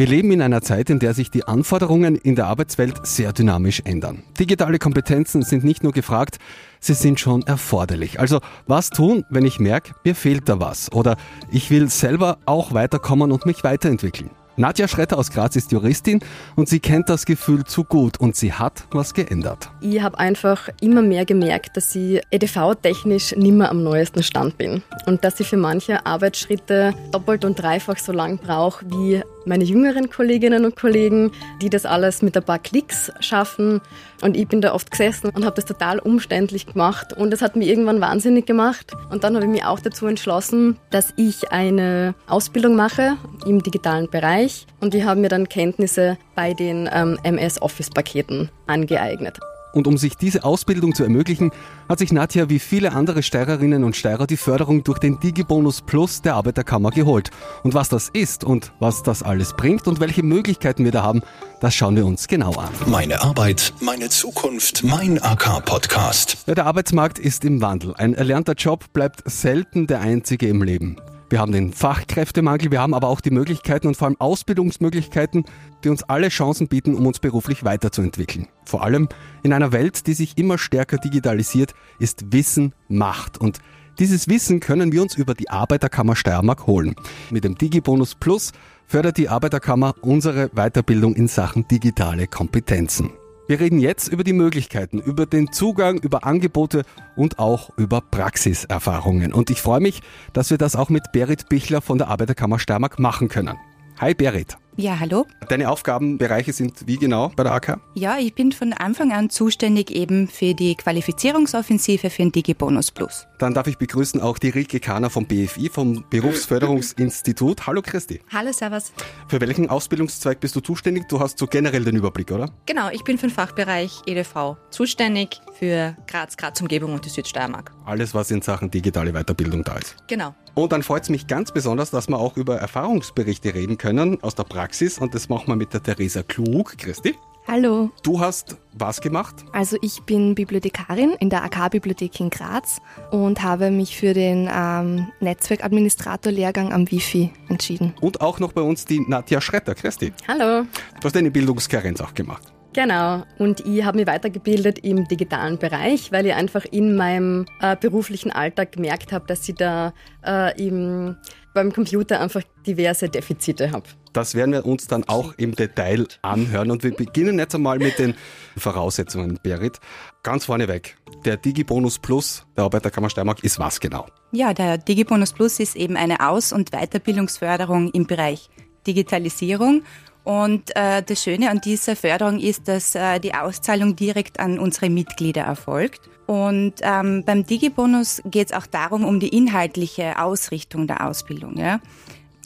Wir leben in einer Zeit, in der sich die Anforderungen in der Arbeitswelt sehr dynamisch ändern. Digitale Kompetenzen sind nicht nur gefragt, sie sind schon erforderlich. Also was tun, wenn ich merke, mir fehlt da was oder ich will selber auch weiterkommen und mich weiterentwickeln? Nadja Schretter aus Graz ist Juristin und sie kennt das Gefühl zu gut und sie hat was geändert. Ich habe einfach immer mehr gemerkt, dass ich EDV-technisch nimmer am neuesten Stand bin und dass ich für manche Arbeitsschritte doppelt und dreifach so lang brauche wie meine jüngeren Kolleginnen und Kollegen, die das alles mit ein paar Klicks schaffen. Und ich bin da oft gesessen und habe das total umständlich gemacht. Und das hat mich irgendwann wahnsinnig gemacht. Und dann habe ich mich auch dazu entschlossen, dass ich eine Ausbildung mache im digitalen Bereich. Und ich habe mir dann Kenntnisse bei den ähm, MS Office-Paketen angeeignet. Und um sich diese Ausbildung zu ermöglichen, hat sich Nadja wie viele andere Steirerinnen und Steirer die Förderung durch den Digibonus Plus der Arbeiterkammer geholt. Und was das ist und was das alles bringt und welche Möglichkeiten wir da haben, das schauen wir uns genau an. Meine Arbeit, meine Zukunft, mein AK-Podcast. Ja, der Arbeitsmarkt ist im Wandel. Ein erlernter Job bleibt selten der einzige im Leben. Wir haben den Fachkräftemangel, wir haben aber auch die Möglichkeiten und vor allem Ausbildungsmöglichkeiten, die uns alle Chancen bieten, um uns beruflich weiterzuentwickeln. Vor allem in einer Welt, die sich immer stärker digitalisiert, ist Wissen Macht. Und dieses Wissen können wir uns über die Arbeiterkammer Steiermark holen. Mit dem Digibonus Plus fördert die Arbeiterkammer unsere Weiterbildung in Sachen digitale Kompetenzen. Wir reden jetzt über die Möglichkeiten, über den Zugang, über Angebote und auch über Praxiserfahrungen. Und ich freue mich, dass wir das auch mit Berit Bichler von der Arbeiterkammer Steiermark machen können. Hi Berit. Ja, hallo. Deine Aufgabenbereiche sind wie genau bei der AK? Ja, ich bin von Anfang an zuständig eben für die Qualifizierungsoffensive für den DigiBonus Plus. Dann darf ich begrüßen auch die Rike Kahner vom BFI, vom Berufsförderungsinstitut. Hallo Christi. Hallo, Servus. Für welchen Ausbildungszweig bist du zuständig? Du hast so generell den Überblick, oder? Genau, ich bin für den Fachbereich EDV zuständig für Graz, Graz Umgebung und die Südsteiermark. Alles, was in Sachen digitale Weiterbildung da ist. Genau. Und dann freut es mich ganz besonders, dass wir auch über Erfahrungsberichte reden können aus der Praxis. Und das machen wir mit der Theresa Klug. Christi. Hallo. Du hast was gemacht? Also ich bin Bibliothekarin in der AK-Bibliothek in Graz und habe mich für den ähm, Netzwerkadministrator-Lehrgang am Wifi entschieden. Und auch noch bei uns die Nadja Schretter. Christi. Hallo. Du hast eine Bildungskarenz auch gemacht. Genau. Und ich habe mich weitergebildet im digitalen Bereich, weil ich einfach in meinem äh, beruflichen Alltag gemerkt habe, dass ich da äh, im, beim Computer einfach diverse Defizite habe. Das werden wir uns dann auch im Detail anhören. Und wir beginnen jetzt einmal mit den Voraussetzungen, Berit. Ganz vorneweg, der Digibonus Plus der Arbeiterkammer Steiermark ist was genau? Ja, der Digibonus Plus ist eben eine Aus- und Weiterbildungsförderung im Bereich Digitalisierung und äh, das Schöne an dieser Förderung ist, dass äh, die Auszahlung direkt an unsere Mitglieder erfolgt. Und ähm, beim Digibonus geht es auch darum, um die inhaltliche Ausrichtung der Ausbildung, ja?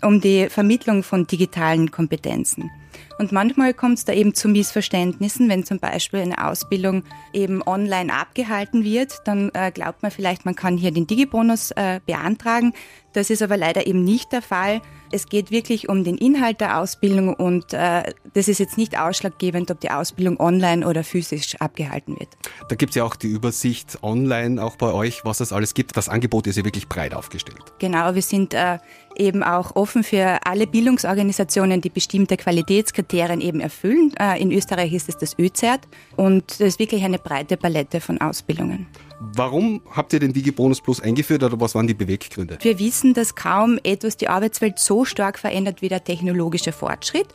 um die Vermittlung von digitalen Kompetenzen. Und manchmal kommt es da eben zu Missverständnissen, wenn zum Beispiel eine Ausbildung eben online abgehalten wird, dann äh, glaubt man vielleicht, man kann hier den Digibonus äh, beantragen. Das ist aber leider eben nicht der Fall. Es geht wirklich um den Inhalt der Ausbildung und äh, das ist jetzt nicht ausschlaggebend, ob die Ausbildung online oder physisch abgehalten wird. Da gibt es ja auch die Übersicht online, auch bei euch, was es alles gibt. Das Angebot ist ja wirklich breit aufgestellt. Genau, wir sind äh, eben auch offen für alle Bildungsorganisationen, die bestimmte Qualitätskriterien eben erfüllen. Äh, in Österreich ist es das ÖZERT und das ist wirklich eine breite Palette von Ausbildungen. Warum habt ihr den Digibonus Plus eingeführt oder was waren die Beweggründe? Wir wissen, dass kaum etwas die Arbeitswelt so stark verändert wie der technologische Fortschritt.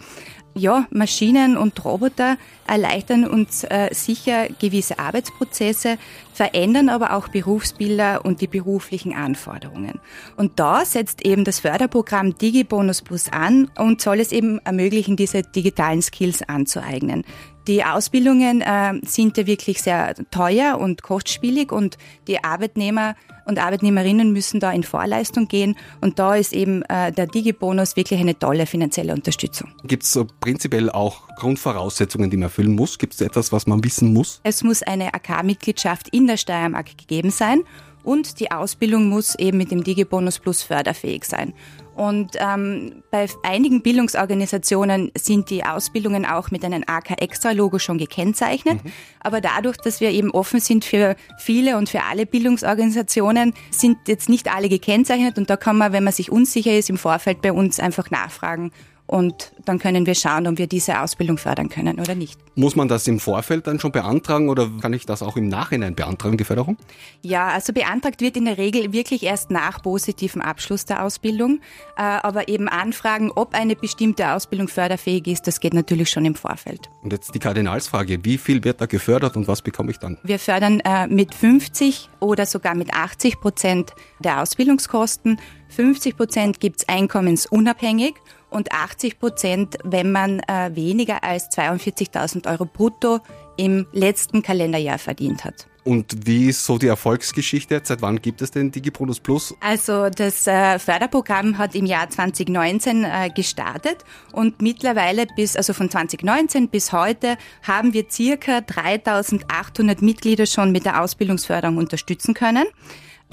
Ja, Maschinen und Roboter erleichtern uns äh, sicher gewisse Arbeitsprozesse, verändern aber auch Berufsbilder und die beruflichen Anforderungen. Und da setzt eben das Förderprogramm DigiBonus Plus an und soll es eben ermöglichen, diese digitalen Skills anzueignen. Die Ausbildungen äh, sind ja wirklich sehr teuer und kostspielig und die Arbeitnehmer und Arbeitnehmerinnen müssen da in Vorleistung gehen und da ist eben äh, der Digibonus wirklich eine tolle finanzielle Unterstützung. Gibt es prinzipiell auch Grundvoraussetzungen, die man erfüllen muss? Gibt es etwas, was man wissen muss? Es muss eine AK-Mitgliedschaft in der Steiermark gegeben sein und die Ausbildung muss eben mit dem Digibonus Plus förderfähig sein. Und ähm, bei einigen Bildungsorganisationen sind die Ausbildungen auch mit einem AK-Extra-Logo schon gekennzeichnet. Mhm. Aber dadurch, dass wir eben offen sind für viele und für alle Bildungsorganisationen, sind jetzt nicht alle gekennzeichnet. Und da kann man, wenn man sich unsicher ist, im Vorfeld bei uns einfach nachfragen und dann können wir schauen, ob wir diese Ausbildung fördern können oder nicht. Muss man das im Vorfeld dann schon beantragen oder kann ich das auch im Nachhinein beantragen, die Förderung? Ja, also beantragt wird in der Regel wirklich erst nach positivem Abschluss der Ausbildung. Äh, aber eben anfragen, ob eine bestimmte Ausbildung förderfähig ist, das geht natürlich schon im Vorfeld. Und jetzt die Kardinalsfrage, wie viel wird da gefördert und was bekomme ich dann? Wir fördern äh, mit 50 oder sogar mit 80 Prozent der Ausbildungskosten. 50 Prozent gibt's einkommensunabhängig und 80 Prozent, wenn man äh, weniger als 42.000 Euro brutto im letzten Kalenderjahr verdient hat. Und wie ist so die Erfolgsgeschichte? Seit wann gibt es den DigiBonus Plus? Also das äh, Förderprogramm hat im Jahr 2019 äh, gestartet und mittlerweile bis, also von 2019 bis heute haben wir circa 3800 Mitglieder schon mit der Ausbildungsförderung unterstützen können.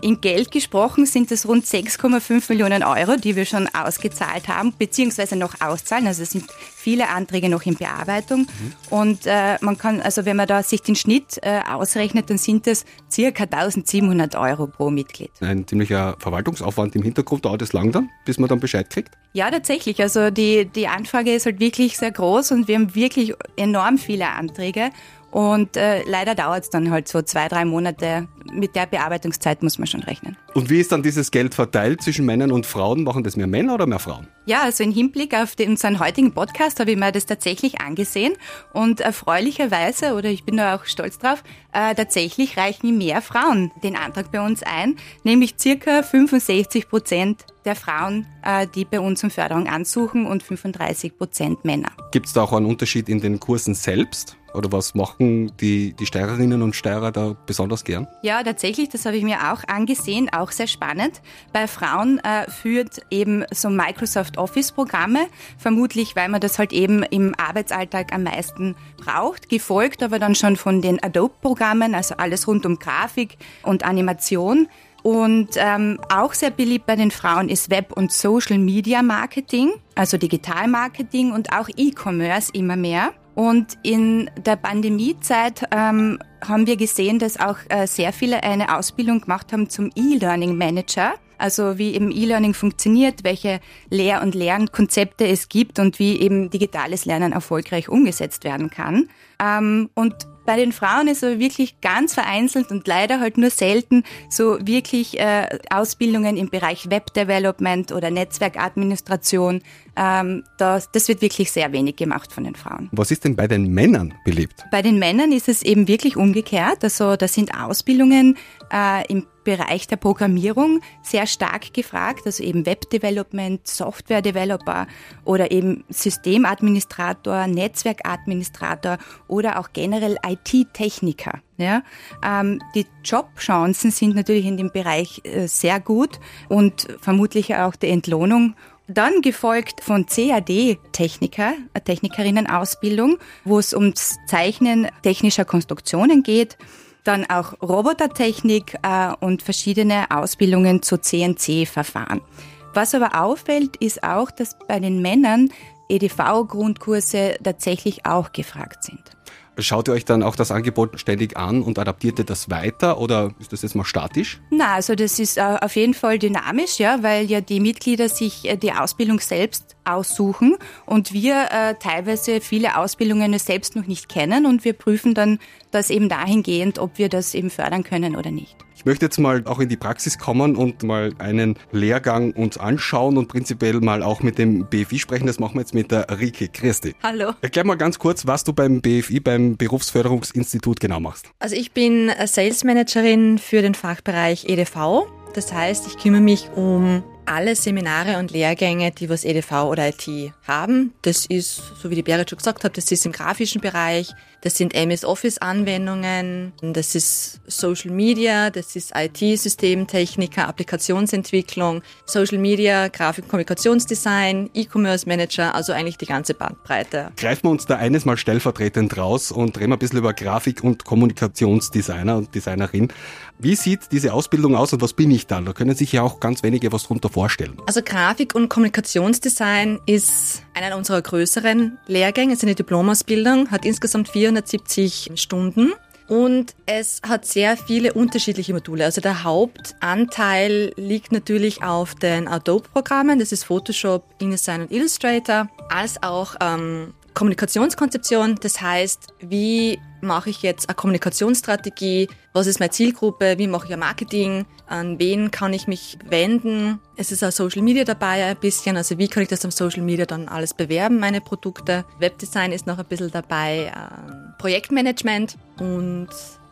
In Geld gesprochen sind es rund 6,5 Millionen Euro, die wir schon ausgezahlt haben, beziehungsweise noch auszahlen. Also es sind viele Anträge noch in Bearbeitung. Mhm. Und äh, man kann, also wenn man da sich den Schnitt äh, ausrechnet, dann sind es circa 1700 Euro pro Mitglied. Ein ziemlicher Verwaltungsaufwand im Hintergrund. Dauert es lang dann, bis man dann Bescheid kriegt? Ja, tatsächlich. Also die, die Anfrage ist halt wirklich sehr groß und wir haben wirklich enorm viele Anträge. Und äh, leider dauert es dann halt so zwei, drei Monate. Mit der Bearbeitungszeit muss man schon rechnen. Und wie ist dann dieses Geld verteilt zwischen Männern und Frauen? Machen das mehr Männer oder mehr Frauen? Ja, also im Hinblick auf den, unseren heutigen Podcast habe ich mir das tatsächlich angesehen. Und erfreulicherweise, oder ich bin da auch stolz drauf, äh, tatsächlich reichen mehr Frauen den Antrag bei uns ein, nämlich circa 65 Prozent der Frauen, äh, die bei uns um Förderung ansuchen und 35 Prozent Männer. Gibt es da auch einen Unterschied in den Kursen selbst? Oder was machen die, die Steirerinnen und Steirer da besonders gern? Ja, tatsächlich, das habe ich mir auch angesehen, auch sehr spannend. Bei Frauen äh, führt eben so Microsoft Office-Programme, vermutlich weil man das halt eben im Arbeitsalltag am meisten braucht, gefolgt aber dann schon von den Adobe-Programmen, also alles rund um Grafik und Animation. Und ähm, auch sehr beliebt bei den Frauen ist Web- und Social Media Marketing, also Digital Marketing und auch E-Commerce immer mehr. Und in der Pandemiezeit ähm, haben wir gesehen, dass auch äh, sehr viele eine Ausbildung gemacht haben zum E-Learning Manager. Also wie eben E-Learning funktioniert, welche Lehr- und Lernkonzepte es gibt und wie eben digitales Lernen erfolgreich umgesetzt werden kann. Ähm, und bei den Frauen ist aber wirklich ganz vereinzelt und leider halt nur selten so wirklich äh, Ausbildungen im Bereich Web Development oder Netzwerkadministration. Ähm, das, das wird wirklich sehr wenig gemacht von den Frauen. Was ist denn bei den Männern beliebt? Bei den Männern ist es eben wirklich umgekehrt. Also da sind Ausbildungen äh, im Bereich der Programmierung sehr stark gefragt, also eben Web-Development, Software-Developer oder eben Systemadministrator, Netzwerkadministrator oder auch generell IT-Techniker. Ja, ähm, die Jobchancen sind natürlich in dem Bereich äh, sehr gut und vermutlich auch die Entlohnung dann gefolgt von CAD-Techniker, Technikerinnen-Ausbildung, wo es ums Zeichnen technischer Konstruktionen geht dann auch Robotertechnik äh, und verschiedene Ausbildungen zu CNC-Verfahren. Was aber auffällt, ist auch, dass bei den Männern EDV-Grundkurse tatsächlich auch gefragt sind. Schaut ihr euch dann auch das Angebot ständig an und adaptiert ihr das weiter oder ist das jetzt mal statisch? Na, also das ist äh, auf jeden Fall dynamisch, ja, weil ja die Mitglieder sich äh, die Ausbildung selbst aussuchen und wir äh, teilweise viele Ausbildungen selbst noch nicht kennen und wir prüfen dann das eben dahingehend, ob wir das eben fördern können oder nicht. Ich möchte jetzt mal auch in die Praxis kommen und mal einen Lehrgang uns anschauen und prinzipiell mal auch mit dem BFI sprechen. Das machen wir jetzt mit der Rike Christi. Hallo. Erklär mal ganz kurz, was du beim BFI, beim Berufsförderungsinstitut genau machst. Also ich bin Sales Managerin für den Fachbereich EDV. Das heißt, ich kümmere mich um alle Seminare und Lehrgänge, die was EDV oder IT haben. Das ist, so wie die Berit schon gesagt hat, das ist im grafischen Bereich, das sind MS Office Anwendungen, das ist Social Media, das ist IT-Systemtechniker, Applikationsentwicklung, Social Media, Grafik- Kommunikationsdesign, E-Commerce Manager, also eigentlich die ganze Bandbreite. Greifen wir uns da eines mal stellvertretend raus und reden ein bisschen über Grafik- und Kommunikationsdesigner und Designerin. Wie sieht diese Ausbildung aus und was bin ich dann? Da können sich ja auch ganz wenige was drunter vorstellen. Also Grafik- und Kommunikationsdesign ist einer unserer größeren Lehrgänge, ist eine Diplomausbildung, hat insgesamt 470 Stunden. und es hat sehr viele unterschiedliche Module. Also der Hauptanteil liegt natürlich auf den Adobe-Programmen, das ist Photoshop, InDesign und Illustrator, als auch ähm, Kommunikationskonzeption. Das heißt, wie mache ich jetzt eine Kommunikationsstrategie? Was ist meine Zielgruppe? Wie mache ich ein Marketing? An wen kann ich mich wenden? Es ist auch Social Media dabei ein bisschen. Also wie kann ich das am Social Media dann alles bewerben, meine Produkte? Webdesign ist noch ein bisschen dabei. Ähm, Projektmanagement und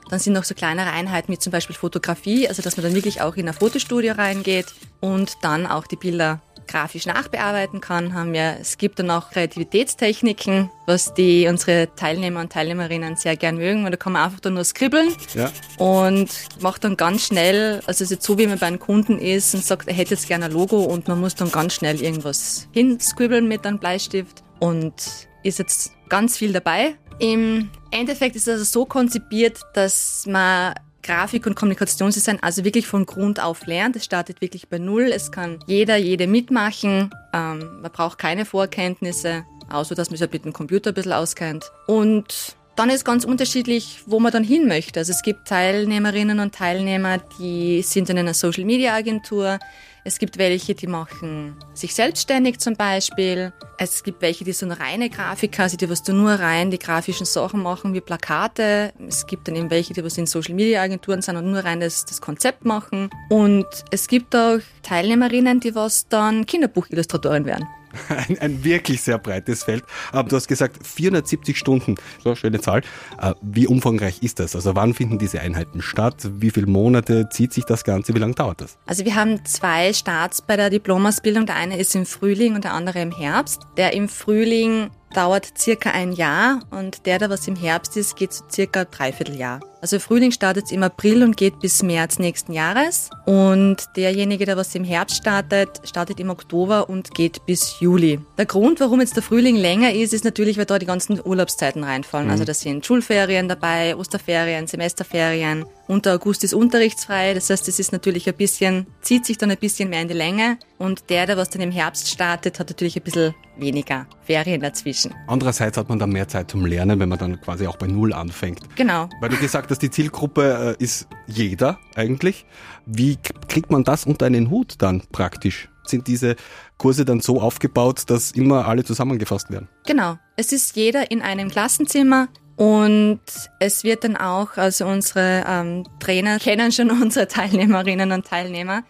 dann sind noch so kleinere Einheiten wie zum Beispiel Fotografie, also dass man dann wirklich auch in ein Fotostudio reingeht und dann auch die Bilder grafisch nachbearbeiten kann, haben wir, es gibt dann auch Kreativitätstechniken, was die unsere Teilnehmer und Teilnehmerinnen sehr gern mögen, weil da kann man einfach dann nur skribbeln ja. und macht dann ganz schnell, also es ist jetzt so, wie man bei einem Kunden ist und sagt, er hätte jetzt gerne ein Logo und man muss dann ganz schnell irgendwas hinscribbeln mit einem Bleistift und ist jetzt ganz viel dabei. Im Endeffekt ist es also so konzipiert, dass man Grafik- und Kommunikationsdesign also wirklich von Grund auf lernt. Es startet wirklich bei Null. Es kann jeder, jede mitmachen. Ähm, man braucht keine Vorkenntnisse, außer dass man sich mit dem Computer ein bisschen auskennt. Und dann ist ganz unterschiedlich, wo man dann hin möchte. Also es gibt Teilnehmerinnen und Teilnehmer, die sind in einer Social-Media-Agentur. Es gibt welche, die machen sich selbstständig zum Beispiel. Es gibt welche, die sind reine Grafiker, also die was nur rein die grafischen Sachen machen wie Plakate. Es gibt dann eben welche, die was in Social Media Agenturen sind und nur rein das, das Konzept machen. Und es gibt auch Teilnehmerinnen, die was dann Kinderbuchillustratoren werden. Ein, ein, wirklich sehr breites Feld. Aber du hast gesagt, 470 Stunden, so schöne Zahl. Äh, wie umfangreich ist das? Also wann finden diese Einheiten statt? Wie viele Monate zieht sich das Ganze? Wie lange dauert das? Also wir haben zwei Starts bei der Diplomausbildung. Der eine ist im Frühling und der andere im Herbst. Der im Frühling dauert circa ein Jahr und der, der was im Herbst ist, geht so circa dreiviertel Jahr. Also Frühling startet im April und geht bis März nächsten Jahres und derjenige, der was im Herbst startet, startet im Oktober und geht bis Juli. Der Grund, warum jetzt der Frühling länger ist, ist natürlich, weil da die ganzen Urlaubszeiten reinfallen. Also mhm. Also da sind Schulferien dabei, Osterferien, Semesterferien und der August ist unterrichtsfrei. Das heißt, es ist natürlich ein bisschen, zieht sich dann ein bisschen mehr in die Länge. Und der, der was dann im Herbst startet, hat natürlich ein bisschen weniger Ferien dazwischen. Andererseits hat man dann mehr Zeit zum Lernen, wenn man dann quasi auch bei Null anfängt. Genau. Weil du gesagt hast, die Zielgruppe äh, ist jeder eigentlich. Wie kriegt man das unter einen Hut dann praktisch? Sind diese Kurse dann so aufgebaut, dass immer alle zusammengefasst werden? Genau. Es ist jeder in einem Klassenzimmer. Und es wird dann auch, also unsere ähm, Trainer kennen schon unsere Teilnehmerinnen und Teilnehmer.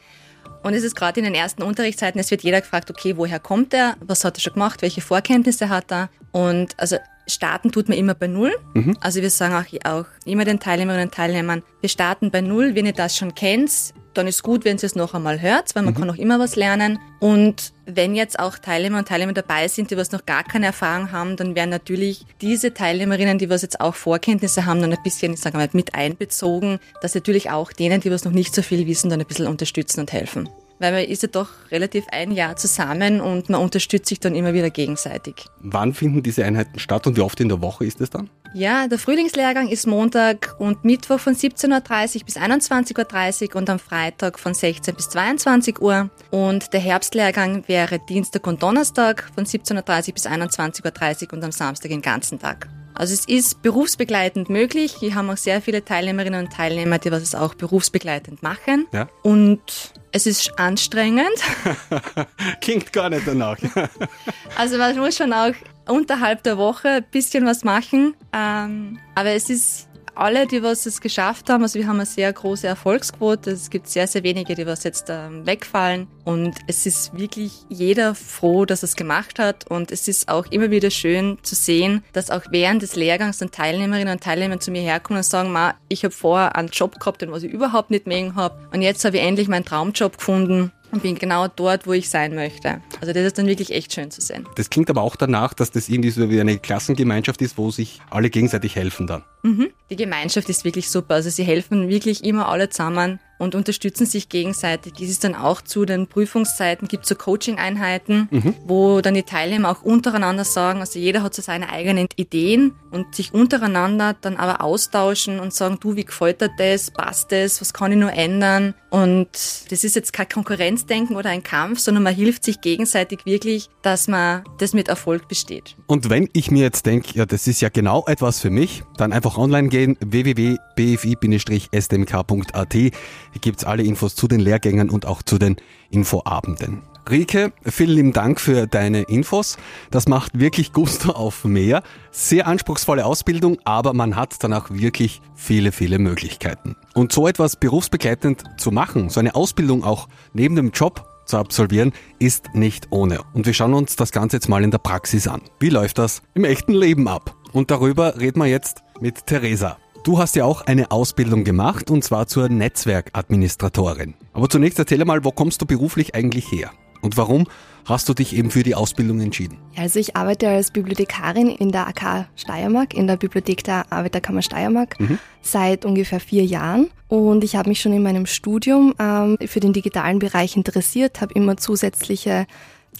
Und es ist gerade in den ersten Unterrichtszeiten, es wird jeder gefragt, okay, woher kommt er, was hat er schon gemacht, welche Vorkenntnisse hat er. Und also starten tut man immer bei Null. Mhm. Also wir sagen auch, auch immer den Teilnehmerinnen und Teilnehmern, wir starten bei Null, wenn ihr das schon kennt, dann ist gut, wenn ihr es noch einmal hört, weil man mhm. kann auch immer was lernen. Und wenn jetzt auch Teilnehmer und Teilnehmer dabei sind, die was noch gar keine Erfahrung haben, dann werden natürlich diese Teilnehmerinnen, die was jetzt auch Vorkenntnisse haben, dann ein bisschen, ich sage mal, mit einbezogen, dass natürlich auch denen, die was noch nicht so viel wissen, dann ein bisschen unterstützen und helfen weil man ist ja doch relativ ein Jahr zusammen und man unterstützt sich dann immer wieder gegenseitig. Wann finden diese Einheiten statt und wie oft in der Woche ist es dann? Ja, der Frühlingslehrgang ist Montag und Mittwoch von 17.30 Uhr bis 21.30 Uhr und am Freitag von 16 bis 22 Uhr. Und der Herbstlehrgang wäre Dienstag und Donnerstag von 17.30 Uhr bis 21.30 Uhr und am Samstag den ganzen Tag. Also es ist berufsbegleitend möglich. Wir haben auch sehr viele Teilnehmerinnen und Teilnehmer, die was auch berufsbegleitend machen. Ja. Und es ist anstrengend. Klingt gar nicht danach. also man muss schon auch unterhalb der Woche ein bisschen was machen. Ähm, aber es ist alle, die was es geschafft haben, also wir haben eine sehr große Erfolgsquote. Es gibt sehr, sehr wenige, die was jetzt ähm, wegfallen. Und es ist wirklich jeder froh, dass er es gemacht hat. Und es ist auch immer wieder schön zu sehen, dass auch während des Lehrgangs dann Teilnehmerinnen und Teilnehmer zu mir herkommen und sagen, Ma, ich habe vorher einen Job gehabt, den was ich überhaupt nicht mögen habe. Und jetzt habe ich endlich meinen Traumjob gefunden und bin genau dort, wo ich sein möchte. Also das ist dann wirklich echt schön zu sehen. Das klingt aber auch danach, dass das irgendwie so wie eine Klassengemeinschaft ist, wo sich alle gegenseitig helfen dann. Mhm. Die Gemeinschaft ist wirklich super. Also sie helfen wirklich immer alle zusammen und unterstützen sich gegenseitig. Es ist dann auch zu den Prüfungszeiten, gibt es so Coaching-Einheiten, mhm. wo dann die Teilnehmer auch untereinander sagen, also jeder hat so seine eigenen Ideen und sich untereinander dann aber austauschen und sagen, du, wie gefällt dir das, passt das, was kann ich nur ändern? Und das ist jetzt kein Konkurrenzdenken oder ein Kampf, sondern man hilft sich gegenseitig wirklich, dass man das mit Erfolg besteht. Und wenn ich mir jetzt denke, ja, das ist ja genau etwas für mich, dann einfach auch online gehen, www.bfi-stmk.at. Hier gibt's alle Infos zu den Lehrgängen und auch zu den Infoabenden. Rike, vielen lieben Dank für deine Infos. Das macht wirklich Gusto auf mehr. Sehr anspruchsvolle Ausbildung, aber man hat dann auch wirklich viele, viele Möglichkeiten. Und so etwas berufsbegleitend zu machen, so eine Ausbildung auch neben dem Job zu absolvieren, ist nicht ohne. Und wir schauen uns das Ganze jetzt mal in der Praxis an. Wie läuft das im echten Leben ab? Und darüber reden wir jetzt mit Theresa. Du hast ja auch eine Ausbildung gemacht und zwar zur Netzwerkadministratorin. Aber zunächst erzähl mal, wo kommst du beruflich eigentlich her? Und warum hast du dich eben für die Ausbildung entschieden? Also ich arbeite als Bibliothekarin in der AK Steiermark, in der Bibliothek der Arbeiterkammer Steiermark, mhm. seit ungefähr vier Jahren. Und ich habe mich schon in meinem Studium ähm, für den digitalen Bereich interessiert, habe immer zusätzliche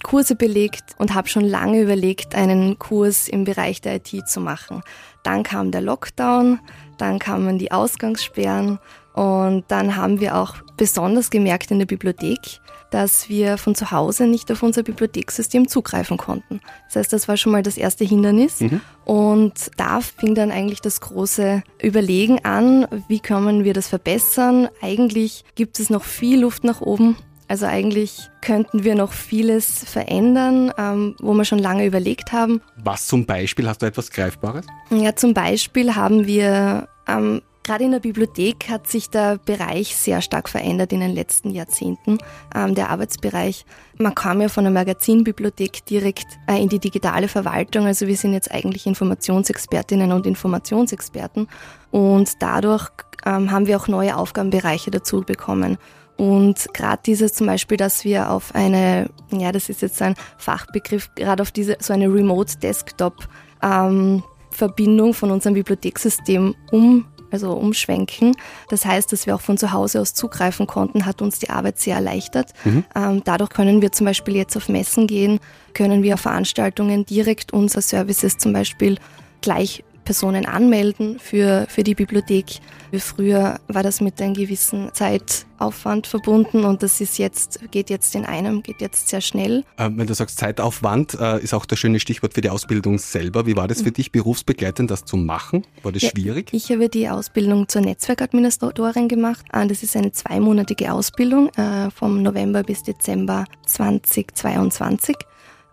Kurse belegt und habe schon lange überlegt, einen Kurs im Bereich der IT zu machen. Dann kam der Lockdown, dann kamen die Ausgangssperren und dann haben wir auch besonders gemerkt in der Bibliothek, dass wir von zu Hause nicht auf unser Bibliothekssystem zugreifen konnten. Das heißt, das war schon mal das erste Hindernis. Mhm. Und da fing dann eigentlich das große Überlegen an, wie können wir das verbessern. Eigentlich gibt es noch viel Luft nach oben. Also eigentlich könnten wir noch vieles verändern, ähm, wo wir schon lange überlegt haben. Was zum Beispiel? Hast du etwas Greifbares? Ja, zum Beispiel haben wir ähm, Gerade in der Bibliothek hat sich der Bereich sehr stark verändert in den letzten Jahrzehnten, ähm, der Arbeitsbereich. Man kam ja von der Magazinbibliothek direkt äh, in die digitale Verwaltung, also wir sind jetzt eigentlich Informationsexpertinnen und Informationsexperten und dadurch ähm, haben wir auch neue Aufgabenbereiche dazu bekommen. Und gerade dieses zum Beispiel, dass wir auf eine, ja, das ist jetzt ein Fachbegriff, gerade auf diese so eine Remote Desktop ähm, Verbindung von unserem Bibliothekssystem um also umschwenken. Das heißt, dass wir auch von zu Hause aus zugreifen konnten, hat uns die Arbeit sehr erleichtert. Mhm. Ähm, dadurch können wir zum Beispiel jetzt auf Messen gehen, können wir auf Veranstaltungen direkt unsere Services zum Beispiel gleich Personen anmelden für, für die Bibliothek. Wie früher war das mit einem gewissen Zeitaufwand verbunden und das ist jetzt, geht jetzt in einem, geht jetzt sehr schnell. Ähm, wenn du sagst Zeitaufwand, äh, ist auch das schöne Stichwort für die Ausbildung selber. Wie war das für mhm. dich berufsbegleitend, das zu machen? War das ja, schwierig? Ich habe die Ausbildung zur Netzwerkadministratorin gemacht. Ah, das ist eine zweimonatige Ausbildung äh, vom November bis Dezember 2022.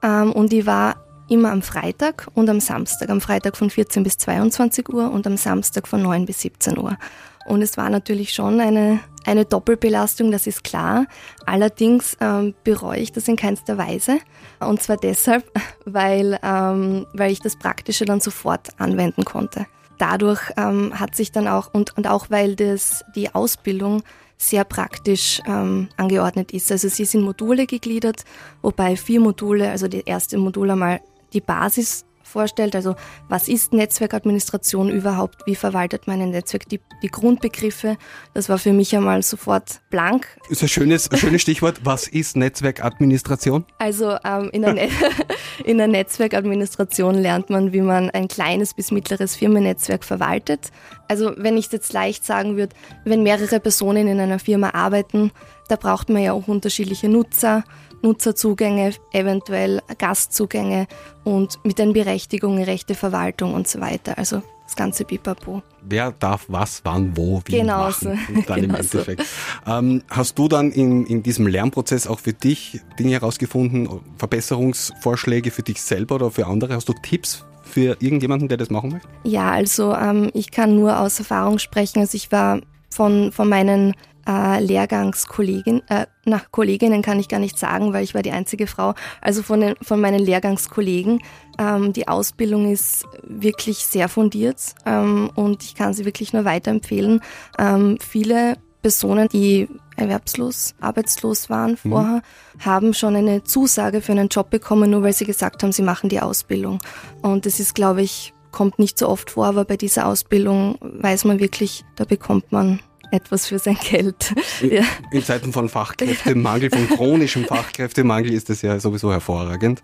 Ähm, und die war immer am Freitag und am Samstag. Am Freitag von 14 bis 22 Uhr und am Samstag von 9 bis 17 Uhr. Und es war natürlich schon eine, eine Doppelbelastung, das ist klar. Allerdings ähm, bereue ich das in keinster Weise. Und zwar deshalb, weil, ähm, weil ich das Praktische dann sofort anwenden konnte. Dadurch ähm, hat sich dann auch, und, und auch weil das, die Ausbildung sehr praktisch ähm, angeordnet ist. Also sie sind Module gegliedert, wobei vier Module, also die erste Modul einmal die Basis vorstellt. Also was ist Netzwerkadministration überhaupt? Wie verwaltet man ein Netzwerk? Die, die Grundbegriffe, das war für mich einmal sofort blank. Ist ein schönes, ein schönes Stichwort. Was ist Netzwerkadministration? Also ähm, in, der in der Netzwerkadministration lernt man, wie man ein kleines bis mittleres Firmennetzwerk verwaltet. Also wenn ich es jetzt leicht sagen würde, wenn mehrere Personen in einer Firma arbeiten, da braucht man ja auch unterschiedliche Nutzer Nutzerzugänge, eventuell Gastzugänge und mit den Berechtigungen, Rechte Verwaltung und so weiter. Also das ganze Pipapo. Wer darf was, wann, wo, wie genau machen. So. Dann genau im Endeffekt. So. Ähm, hast du dann in, in diesem Lernprozess auch für dich Dinge herausgefunden, Verbesserungsvorschläge für dich selber oder für andere? Hast du Tipps für irgendjemanden, der das machen möchte? Ja, also ähm, ich kann nur aus Erfahrung sprechen. Also ich war von, von meinen äh, Lehrgangskollegin, äh, nach Kolleginnen kann ich gar nicht sagen, weil ich war die einzige Frau. Also von, den, von meinen Lehrgangskollegen. Ähm, die Ausbildung ist wirklich sehr fundiert ähm, und ich kann sie wirklich nur weiterempfehlen. Ähm, viele Personen, die erwerbslos, arbeitslos waren mhm. vorher, mhm. haben schon eine Zusage für einen Job bekommen, nur weil sie gesagt haben, sie machen die Ausbildung. Und das ist, glaube ich, kommt nicht so oft vor, aber bei dieser Ausbildung weiß man wirklich, da bekommt man etwas für sein Geld. Ja. In Zeiten von Fachkräftemangel, von chronischem Fachkräftemangel ist das ja sowieso hervorragend.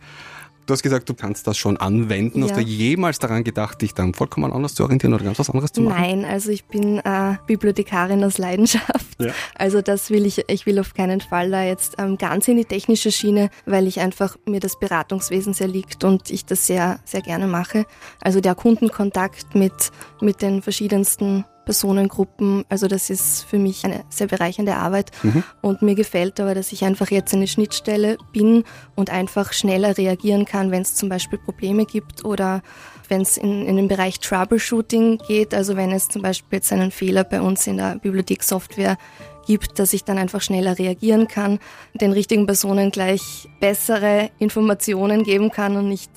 Du hast gesagt, du kannst das schon anwenden. Ja. Hast du jemals daran gedacht, dich dann vollkommen anders zu orientieren oder ganz was anderes zu machen? Nein, also ich bin äh, Bibliothekarin aus Leidenschaft. Ja. Also das will ich, ich will auf keinen Fall da jetzt ähm, ganz in die technische Schiene, weil ich einfach mir das Beratungswesen sehr liegt und ich das sehr, sehr gerne mache. Also der Kundenkontakt mit, mit den verschiedensten Personengruppen. Also das ist für mich eine sehr bereichernde Arbeit. Mhm. Und mir gefällt aber, dass ich einfach jetzt eine Schnittstelle bin und einfach schneller reagieren kann, wenn es zum Beispiel Probleme gibt oder wenn es in, in den Bereich Troubleshooting geht. Also wenn es zum Beispiel jetzt einen Fehler bei uns in der Bibliothekssoftware gibt, dass ich dann einfach schneller reagieren kann, den richtigen Personen gleich bessere Informationen geben kann und nicht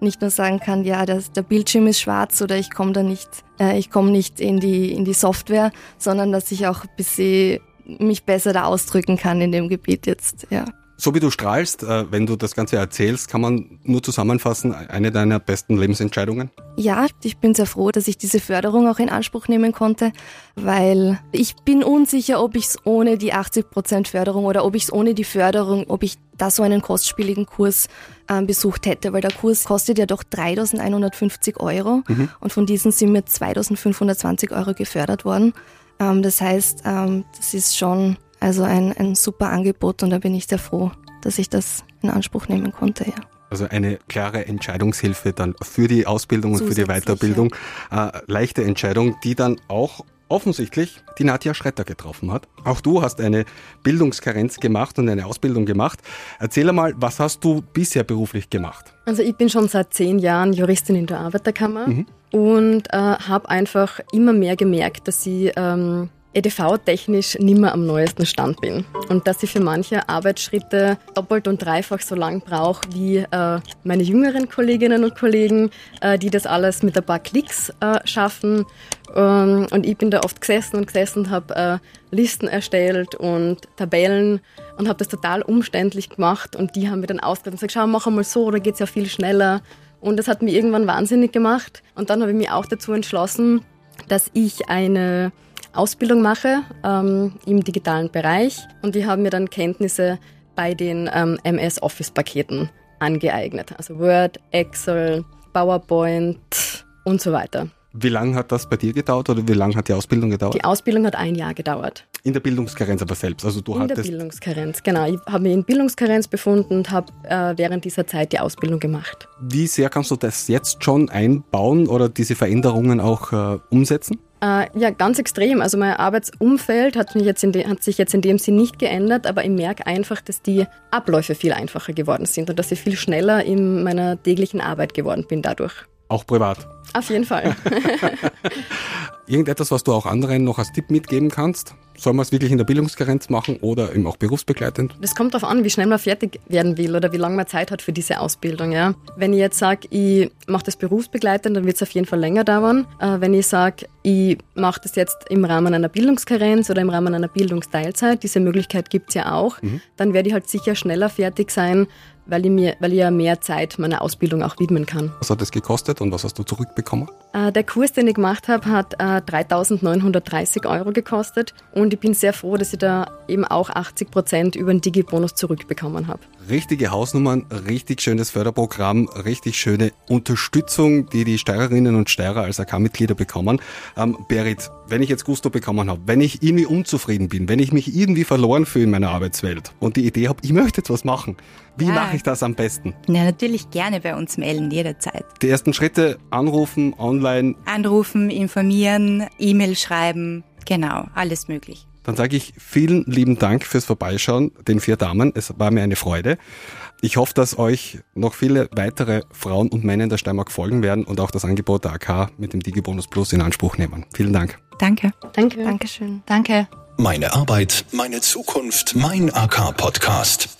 nicht nur sagen kann, ja, das, der Bildschirm ist schwarz oder ich komme da nicht, äh, ich komme nicht in die, in die Software, sondern dass ich auch ein bisschen mich besser da ausdrücken kann in dem Gebiet jetzt, ja. So wie du strahlst, äh, wenn du das Ganze erzählst, kann man nur zusammenfassen, eine deiner besten Lebensentscheidungen? Ja, ich bin sehr froh, dass ich diese Förderung auch in Anspruch nehmen konnte, weil ich bin unsicher, ob ich es ohne die 80% Förderung oder ob ich es ohne die Förderung, ob ich da so einen kostspieligen Kurs äh, besucht hätte, weil der Kurs kostet ja doch 3.150 Euro mhm. und von diesen sind mir 2.520 Euro gefördert worden. Ähm, das heißt, ähm, das ist schon also ein, ein super Angebot und da bin ich sehr froh, dass ich das in Anspruch nehmen konnte, ja. Also eine klare Entscheidungshilfe dann für die Ausbildung und für die Weiterbildung. Ja. Äh, leichte Entscheidung, die dann auch offensichtlich die Nadja Schretter getroffen hat. Auch du hast eine Bildungskarenz gemacht und eine Ausbildung gemacht. Erzähl mal, was hast du bisher beruflich gemacht? Also ich bin schon seit zehn Jahren Juristin in der Arbeiterkammer mhm. und äh, habe einfach immer mehr gemerkt, dass sie ähm, EDV-technisch nimmer am neuesten Stand bin und dass ich für manche Arbeitsschritte doppelt und dreifach so lang brauche wie äh, meine jüngeren Kolleginnen und Kollegen, äh, die das alles mit ein paar Klicks äh, schaffen. Ähm, und ich bin da oft gesessen und gesessen und habe äh, Listen erstellt und Tabellen und habe das total umständlich gemacht und die haben mir dann ausgedacht und gesagt, schau, mach einmal so, da geht's ja viel schneller. Und das hat mich irgendwann wahnsinnig gemacht. Und dann habe ich mich auch dazu entschlossen, dass ich eine Ausbildung mache ähm, im digitalen Bereich und die haben mir dann Kenntnisse bei den ähm, MS Office Paketen angeeignet. Also Word, Excel, PowerPoint und so weiter. Wie lange hat das bei dir gedauert oder wie lange hat die Ausbildung gedauert? Die Ausbildung hat ein Jahr gedauert. In der Bildungskarenz aber selbst. Also du in hattest der Bildungskarenz, genau. Ich habe mich in Bildungskarenz befunden und habe äh, während dieser Zeit die Ausbildung gemacht. Wie sehr kannst du das jetzt schon einbauen oder diese Veränderungen auch äh, umsetzen? Äh, ja, ganz extrem. Also mein Arbeitsumfeld hat, mich jetzt hat sich jetzt in dem Sinn nicht geändert, aber ich merke einfach, dass die Abläufe viel einfacher geworden sind und dass ich viel schneller in meiner täglichen Arbeit geworden bin dadurch. Auch privat? Auf jeden Fall. Irgendetwas, was du auch anderen noch als Tipp mitgeben kannst? Soll man es wirklich in der Bildungskarenz machen oder eben auch berufsbegleitend? Das kommt darauf an, wie schnell man fertig werden will oder wie lange man Zeit hat für diese Ausbildung. Ja. Wenn ich jetzt sage, ich mache das berufsbegleitend, dann wird es auf jeden Fall länger dauern. Äh, wenn ich sage, ich mache das jetzt im Rahmen einer Bildungskarenz oder im Rahmen einer Bildungsteilzeit, diese Möglichkeit gibt es ja auch, mhm. dann werde ich halt sicher schneller fertig sein, weil ich, mir, weil ich ja mehr Zeit meiner Ausbildung auch widmen kann. Was hat das gekostet und was hast du zurückbekommen? Äh, der Kurs, den ich gemacht habe, hat äh, 3.930 Euro gekostet und ich bin sehr froh, dass ich da eben auch 80 Prozent über den Digi-Bonus zurückbekommen habe. Richtige Hausnummern, richtig schönes Förderprogramm, richtig schöne Unterstützung, die die Steirerinnen und Steirer als AK-Mitglieder bekommen. Ähm, Berit, wenn ich jetzt Gusto bekommen habe, wenn ich irgendwie unzufrieden bin, wenn ich mich irgendwie verloren fühle in meiner Arbeitswelt und die Idee habe, ich möchte jetzt was machen, wie ja. mache ich das am besten? Ja, natürlich gerne bei uns melden, jederzeit. Die ersten Schritte, anrufen, online. Anrufen, informieren, E-Mail schreiben, genau, alles möglich. Dann sage ich vielen lieben Dank fürs Vorbeischauen, den vier Damen. Es war mir eine Freude. Ich hoffe, dass euch noch viele weitere Frauen und Männer in der Steiermark folgen werden und auch das Angebot der AK mit dem DigiBonus Plus in Anspruch nehmen. Vielen Dank. Danke. Danke. Dankeschön. Danke. Meine Arbeit, meine Zukunft, mein AK-Podcast.